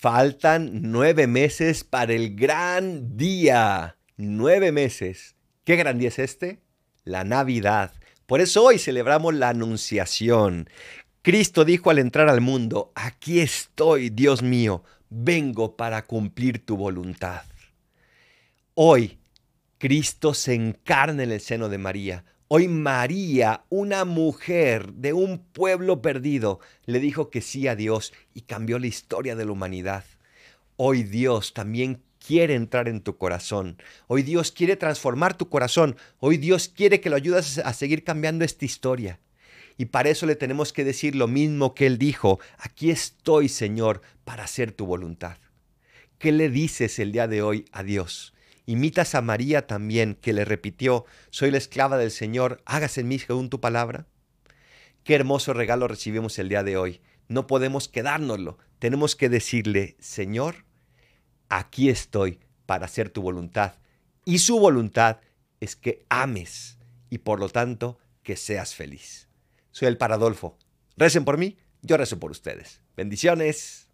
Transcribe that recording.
Faltan nueve meses para el gran día. Nueve meses. ¿Qué gran día es este? La Navidad. Por eso hoy celebramos la Anunciación. Cristo dijo al entrar al mundo, aquí estoy, Dios mío, vengo para cumplir tu voluntad. Hoy, Cristo se encarna en el seno de María. Hoy María, una mujer de un pueblo perdido, le dijo que sí a Dios y cambió la historia de la humanidad. Hoy Dios también quiere entrar en tu corazón. Hoy Dios quiere transformar tu corazón. Hoy Dios quiere que lo ayudes a seguir cambiando esta historia. Y para eso le tenemos que decir lo mismo que Él dijo. Aquí estoy, Señor, para hacer tu voluntad. ¿Qué le dices el día de hoy a Dios? Imitas a María también, que le repitió, soy la esclava del Señor, hágase en mí según tu palabra. Qué hermoso regalo recibimos el día de hoy. No podemos quedárnoslo. Tenemos que decirle, Señor, aquí estoy para hacer tu voluntad. Y su voluntad es que ames y por lo tanto que seas feliz. Soy el Paradolfo. Recen por mí, yo rezo por ustedes. Bendiciones.